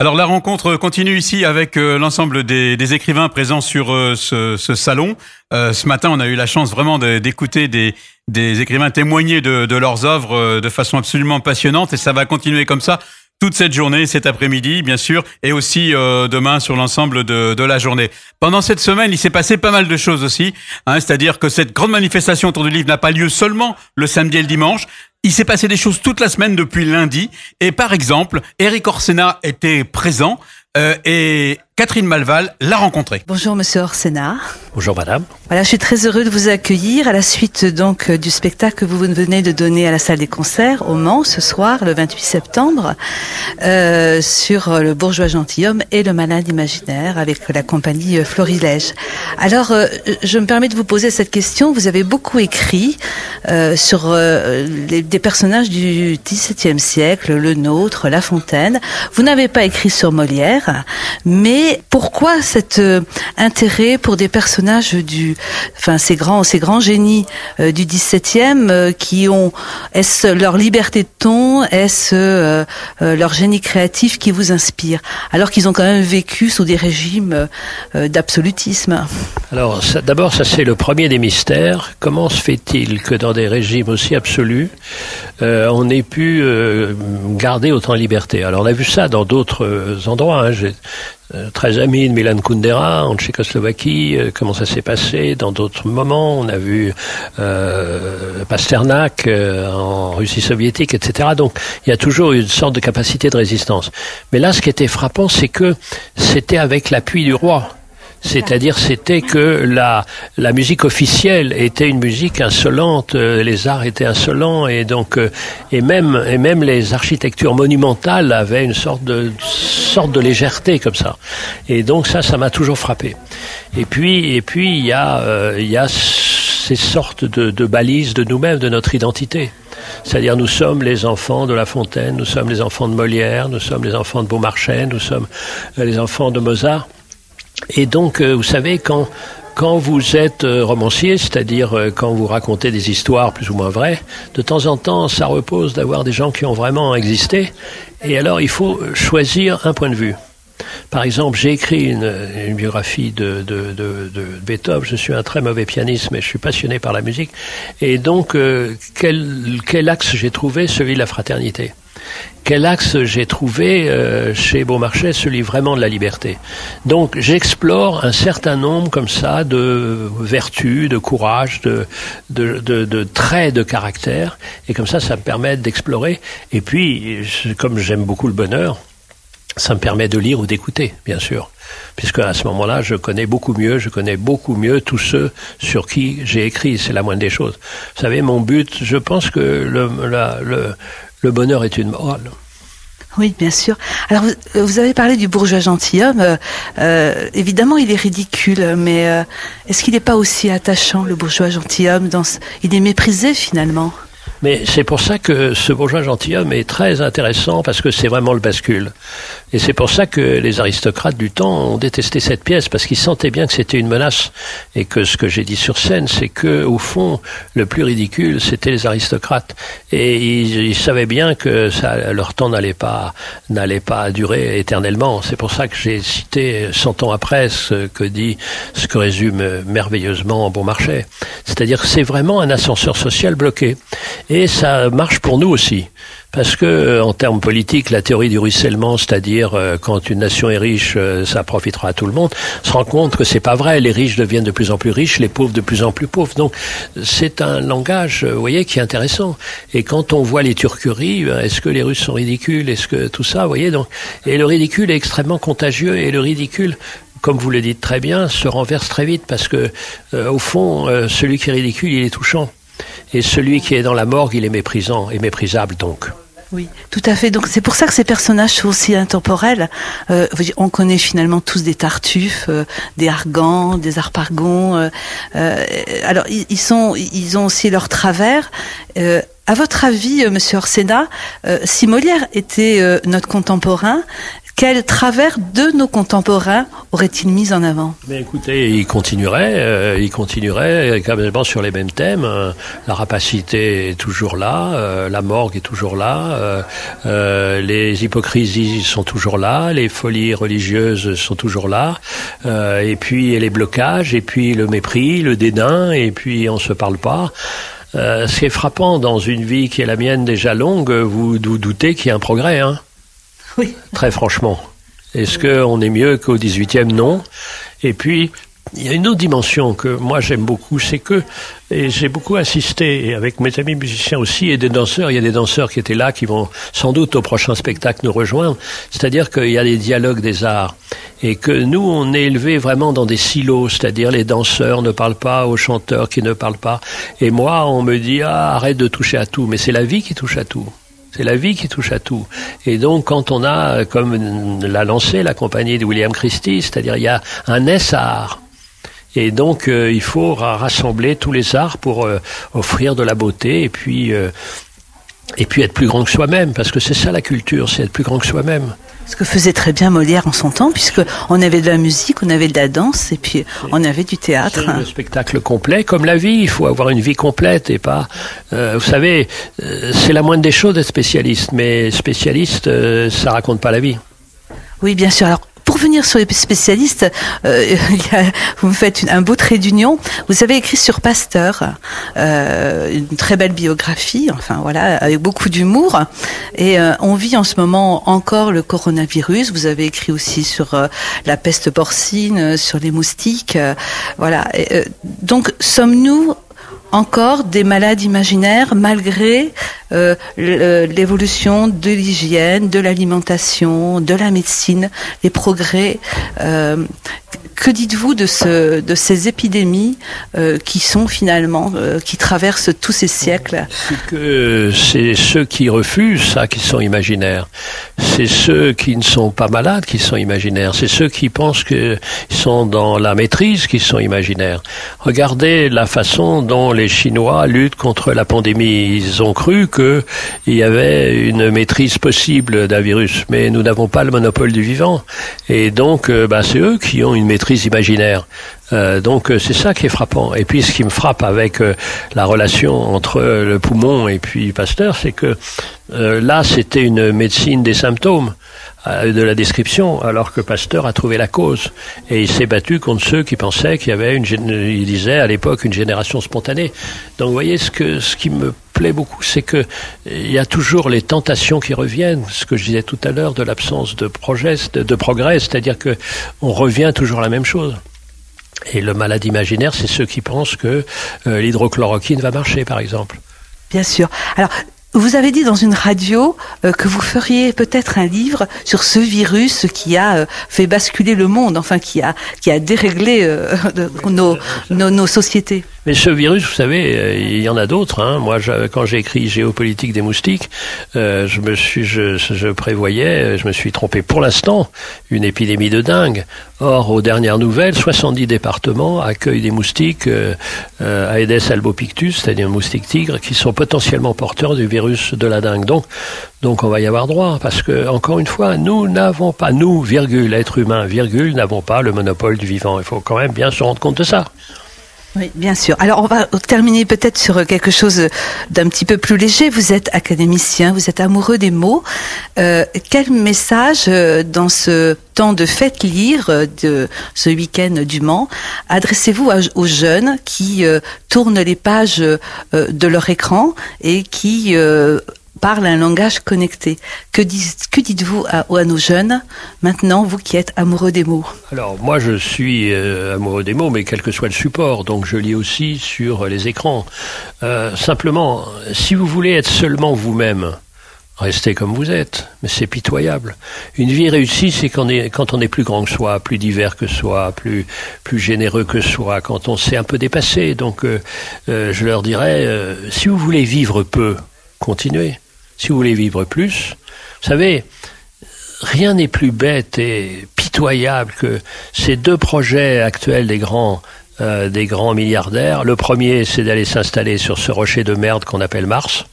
Alors la rencontre continue ici avec euh, l'ensemble des, écrivains présents sur euh, ce, salon. Euh, ce matin, on a eu la chance vraiment d'écouter des, des, écrivains témoigner de, de leurs œuvres de façon absolument passionnante et ça va continuer comme ça toute cette journée, cet après-midi, bien sûr, et aussi euh, demain sur l'ensemble de, de, la journée. Pendant cette semaine, il s'est passé pas mal de choses aussi, hein, c'est-à-dire que cette grande manifestation autour du livre n'a pas lieu seulement le samedi et le dimanche. Il s'est passé des choses toute la semaine depuis lundi, et par exemple, Eric Orsena était présent euh, et Catherine Malval l'a rencontré. Bonjour Monsieur Orsena. Bonjour Madame. Voilà, je suis très heureux de vous accueillir à la suite donc du spectacle que vous venez de donner à la salle des concerts au Mans ce soir, le 28 septembre, euh, sur le bourgeois gentilhomme et le malade imaginaire avec la compagnie euh, Florilège. Alors, euh, je me permets de vous poser cette question. Vous avez beaucoup écrit euh, sur euh, les, des personnages du XVIIe siècle, le nôtre, La Fontaine. Vous n'avez pas écrit sur Molière, mais pourquoi cet euh, intérêt pour des personnages du, enfin ces grands, ces grands génies euh, du 17e euh, qui ont, est-ce leur liberté de ton, est-ce leur génie créatif qui vous inspire, alors qu'ils ont quand même vécu sous des régimes d'absolutisme? Alors d'abord, ça c'est le premier des mystères. Comment se fait-il que dans des régimes aussi absolus, on ait pu garder autant de liberté? Alors on a vu ça dans d'autres endroits. Hein. Euh, très amis de Milan Kundera en Tchécoslovaquie, euh, comment ça s'est passé dans d'autres moments. On a vu euh, Pasternak en Russie soviétique, etc. Donc il y a toujours une sorte de capacité de résistance. Mais là, ce qui était frappant, c'est que c'était avec l'appui du roi. C'est-à-dire, c'était que la, la musique officielle était une musique insolente, euh, les arts étaient insolents, et donc, euh, et même, et même les architectures monumentales avaient une sorte de, sorte de légèreté comme ça. Et donc, ça, ça m'a toujours frappé. Et puis, et puis, il y a, euh, y a ces sortes de, de balises de nous-mêmes, de notre identité. C'est-à-dire nous sommes les enfants de La Fontaine, nous sommes les enfants de Molière, nous sommes les enfants de Beaumarchais, nous sommes les enfants de Mozart. Et donc, euh, vous savez, quand, quand vous êtes euh, romancier, c'est-à-dire euh, quand vous racontez des histoires plus ou moins vraies, de temps en temps, ça repose d'avoir des gens qui ont vraiment existé. Et alors, il faut choisir un point de vue. Par exemple, j'ai écrit une, une biographie de, de, de, de, Beethoven. Je suis un très mauvais pianiste, mais je suis passionné par la musique. Et donc, euh, quel, quel axe j'ai trouvé? Celui de la fraternité. Quel axe j'ai trouvé euh, chez Beaumarchais Celui vraiment de la liberté? Donc, j'explore un certain nombre comme ça de vertus, de courage, de, de, traits de caractère. Et comme ça, ça me permet d'explorer. Et puis, comme j'aime beaucoup le bonheur, ça me permet de lire ou d'écouter, bien sûr, puisque à ce moment-là, je connais beaucoup mieux, je connais beaucoup mieux tous ceux sur qui j'ai écrit, c'est la moindre des choses. Vous savez, mon but, je pense que le, le bonheur est une morale. Oui, bien sûr. Alors, vous, avez parlé du bourgeois gentilhomme. Euh, euh, évidemment, il est ridicule, mais euh, est-ce qu'il n'est pas aussi attachant, le bourgeois gentilhomme. Il est méprisé, finalement? Mais c'est pour ça que ce bourgeois gentilhomme est très intéressant parce que c'est vraiment le bascule. Et c'est pour ça que les aristocrates du temps ont détesté cette pièce parce qu'ils sentaient bien que c'était une menace et que ce que j'ai dit sur scène, c'est que au fond, le plus ridicule, c'était les aristocrates. Et ils, savaient bien que leur temps n'allait pas n'allait pas durer éternellement. C'est pour ça que j'ai cité cent ans après ce que dit ce que résume merveilleusement Beaumarchais. C'est-à-dire que c'est vraiment un ascenseur social bloqué. Et ça marche pour nous aussi. Parce que, euh, en termes politiques, la théorie du ruissellement, c'est-à-dire euh, quand une nation est riche, euh, ça profitera à tout le monde, se rend compte que c'est pas vrai. Les riches deviennent de plus en plus riches, les pauvres de plus en plus pauvres. Donc, c'est un langage, vous voyez, qui est intéressant. Et quand on voit les turqueries, est-ce que les Russes sont ridicules? Est-ce que tout ça, vous voyez donc Et le ridicule est extrêmement contagieux. Et le ridicule, comme vous le dites très bien, se renverse très vite parce que, euh, au fond, euh, celui qui est ridicule, il est touchant. Et celui qui est dans la morgue, il est méprisant et méprisable donc. Oui, tout à fait. Donc c'est pour ça que ces personnages sont aussi intemporels. Euh, on connaît finalement tous des Tartuffes, euh, des Argans, des Harpagons. Euh, alors ils, sont, ils ont aussi leur travers. À votre avis, Monsieur Orsena, si Molière était notre contemporain, quel travers de nos contemporains aurait-il mis en avant? Mais écoutez, il continuerait, euh, il continuerait même sur les mêmes thèmes. La rapacité est toujours là, euh, la morgue est toujours là, euh, les hypocrisies sont toujours là, les folies religieuses sont toujours là, et puis les blocages, et puis le mépris, le dédain, et puis on se parle pas. Euh, ce qui est frappant dans une vie qui est la mienne déjà longue, vous, vous doutez qu'il y a un progrès, hein Oui. Très franchement. Est-ce qu'on est mieux qu'au 18e Non. Et puis, il y a une autre dimension que moi j'aime beaucoup, c'est que, et j'ai beaucoup assisté, et avec mes amis musiciens aussi, et des danseurs, il y a des danseurs qui étaient là, qui vont sans doute au prochain spectacle nous rejoindre, c'est-à-dire qu'il y a des dialogues des arts, et que nous, on est élevés vraiment dans des silos, c'est-à-dire les danseurs ne parlent pas aux chanteurs qui ne parlent pas, et moi, on me dit, ah, arrête de toucher à tout, mais c'est la vie qui touche à tout. C'est la vie qui touche à tout. Et donc, quand on a, comme l'a lancé la compagnie de William Christie, c'est-à-dire il y a un essar, et donc, euh, il faut rassembler tous les arts pour euh, offrir de la beauté et euh, et puis être plus grand que soi-même, parce que c'est ça la culture, c'est être plus grand que soi-même. Ce que faisait très bien Molière en son temps, puisque on avait de la musique, on avait de la danse, et puis on avait du théâtre. Le spectacle complet, comme la vie, il faut avoir une vie complète et pas. vous savez, c'est la moindre des choses d'être spécialiste, mais spécialiste, ça raconte pas la vie. Oui, bien sûr. Alors, pour venir sur les spécialistes, euh, vous me faites un beau trait d'union. Vous avez écrit sur Pasteur euh, une très belle biographie, enfin voilà, avec beaucoup d'humour. Et euh, on vit en ce moment encore le coronavirus. Vous avez écrit aussi sur la peste porcine, sur les moustiques, voilà. donc sommes-nous encore des malades imaginaires malgré euh, l'évolution de l'hygiène, de l'alimentation, de la médecine, les progrès. Euh, que dites-vous de, ce, de ces épidémies euh, qui sont finalement, euh, qui traversent tous ces siècles? C'est que c'est ceux qui refusent ça qui sont imaginaires. C'est ceux qui ne sont pas malades qui sont imaginaires. C'est ceux qui pensent qu'ils sont dans la maîtrise qui sont imaginaires. Regardez la façon dont les Chinois luttent contre la pandémie. Ils ont cru qu'il y avait une maîtrise possible d'un virus, mais nous n'avons pas le monopole du vivant. Et donc, bah, c'est eux qui ont une maîtrise imaginaires. Euh, donc euh, c'est ça qui est frappant. Et puis ce qui me frappe avec la relation entre le poumon et puis Pasteur, c'est que là c'était une médecine des symptômes de la description, alors que Pasteur a trouvé la cause. Et il s'est battu contre ceux qui pensaient qu'il y avait une, il disait à l'époque, une génération spontanée. Donc vous voyez, ce, que, ce qui me plaît beaucoup, c'est que il y a toujours les tentations qui reviennent. Ce que je disais tout à l'heure de l'absence de, de progrès, c'est-à-dire que on revient toujours à la même chose. Et le malade imaginaire, c'est ceux qui pensent que euh, l'hydrochloroquine va marcher, par exemple. Bien sûr. Alors, vous avez dit dans une radio euh, que vous feriez peut-être un livre sur ce virus qui a euh, fait basculer le monde, enfin qui a qui a déréglé nos, nos, nos sociétés. Mais ce virus, vous savez, euh, il y en a d'autres. Hein. Moi, quand j'ai écrit Géopolitique des moustiques, euh, je me suis, je, prévoyais, je me suis trompé pour l'instant, une épidémie de dingue. Or, aux dernières nouvelles, 70 départements accueillent des moustiques euh, euh, Aedes albopictus, c'est-à-dire moustiques tigres, qui sont potentiellement porteurs du virus de la dingue. Donc, donc on va y avoir droit, parce que encore une fois, nous n'avons pas, nous, virgule, être humain, virgule, n'avons pas le monopole du vivant. Il faut quand même bien se rendre compte de ça. Oui, bien sûr. Alors, on va terminer peut-être sur quelque chose d'un petit peu plus léger. Vous êtes académicien, vous êtes amoureux des mots. Euh, quel message, euh, dans ce temps de fête lire euh, de ce week-end du Mans, adressez-vous aux jeunes qui tournent les pages de leur écran et qui parle un langage connecté. Que, dites-vous à, nos jeunes maintenant, vous qui êtes amoureux des mots? Alors moi je suis euh, amoureux des mots, mais quel que soit le support, donc je lis aussi sur les écrans. Euh, simplement, si vous voulez être seulement vous-même, restez comme vous êtes, mais c'est pitoyable. Une vie réussie, c'est quand, on est plus grand que soi, plus divers que soi, plus, généreux que soi, quand on s'est un peu dépassé. Donc euh, je leur dirais, si vous voulez vivre peu, continuez si vous voulez vivre plus. Vous savez, rien n'est plus bête et pitoyable que ces deux projets actuels des grands euh, des grands milliardaires. Le premier, c'est d'aller s'installer sur ce rocher de merde qu'on appelle Mars.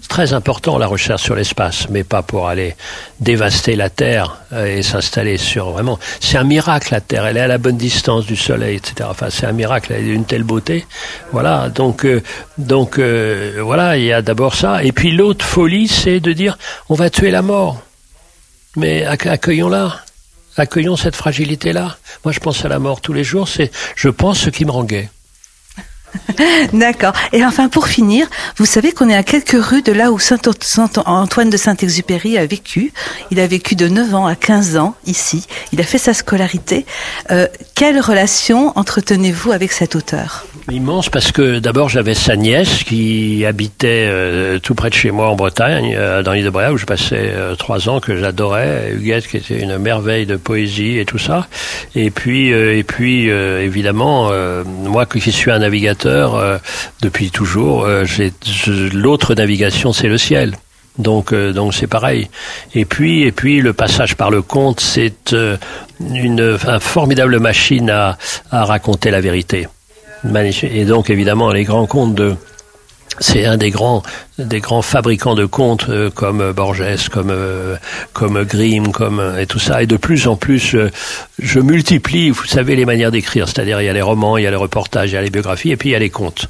C'est très important la recherche sur l'espace, mais pas pour aller dévaster la Terre euh, et s'installer sur vraiment. C'est un miracle la Terre, elle est à la bonne distance du Soleil, etc. Enfin, c'est un miracle, elle a une telle beauté. Voilà, donc euh, donc euh, voilà, il y a d'abord ça, et puis l'autre folie, c'est de dire on va tuer la mort, mais accueillons-la. Accueillons cette fragilité-là. Moi, je pense à la mort tous les jours. C'est, je pense, ce qui me rend gay. D'accord. Et enfin, pour finir, vous savez qu'on est à quelques rues de là où Saint Antoine de Saint-Exupéry a vécu. Il a vécu de 9 ans à 15 ans ici. Il a fait sa scolarité. Euh, quelle relation entretenez-vous avec cet auteur? Immense parce que d'abord j'avais sa nièce qui habitait euh, tout près de chez moi en Bretagne, euh, dans l'île de Bréa où je passais trois ans que j'adorais. Huguette qui était une merveille de poésie et tout ça. Et puis et puis évidemment moi qui suis un navigateur euh, depuis toujours. Euh, l'autre navigation, c'est le ciel. Donc, euh, donc c'est pareil. Et puis, et puis, le passage par le conte, c'est une, formidable machine à, à raconter la vérité. Et donc, évidemment, les grands contes de c'est un des grands des grands fabricants de contes euh, comme Borges, comme euh, comme Grimm, comme et tout ça. Et de plus en plus, je multiplie. Vous savez les manières d'écrire, c'est-à-dire il y a les romans, il y a les reportages, il y a les biographies, et puis il y a les contes.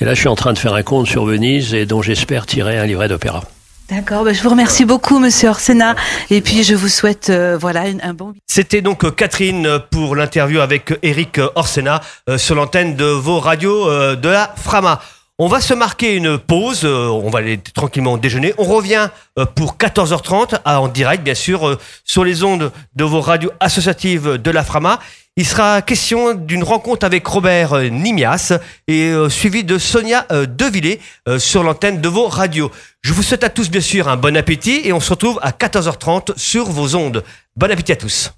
Et là, je suis en train de faire un conte sur Venise et dont j'espère tirer un livret d'opéra. D'accord, ben je vous remercie beaucoup, Monsieur Orsena, et puis je vous souhaite euh, voilà un bon. C'était donc Catherine pour l'interview avec Eric Orsena sur l'antenne de vos radios de la Frama. On va se marquer une pause, euh, on va aller tranquillement déjeuner. On revient euh, pour 14h30 en direct, bien sûr, euh, sur les ondes de vos radios associatives de la Frama. Il sera question d'une rencontre avec Robert Nimias et suivi de Sonia Devillé sur l'antenne de vos radios. Je vous souhaite à tous bien sûr un bon appétit et on se retrouve à 14h30 sur vos ondes. Bon appétit à tous.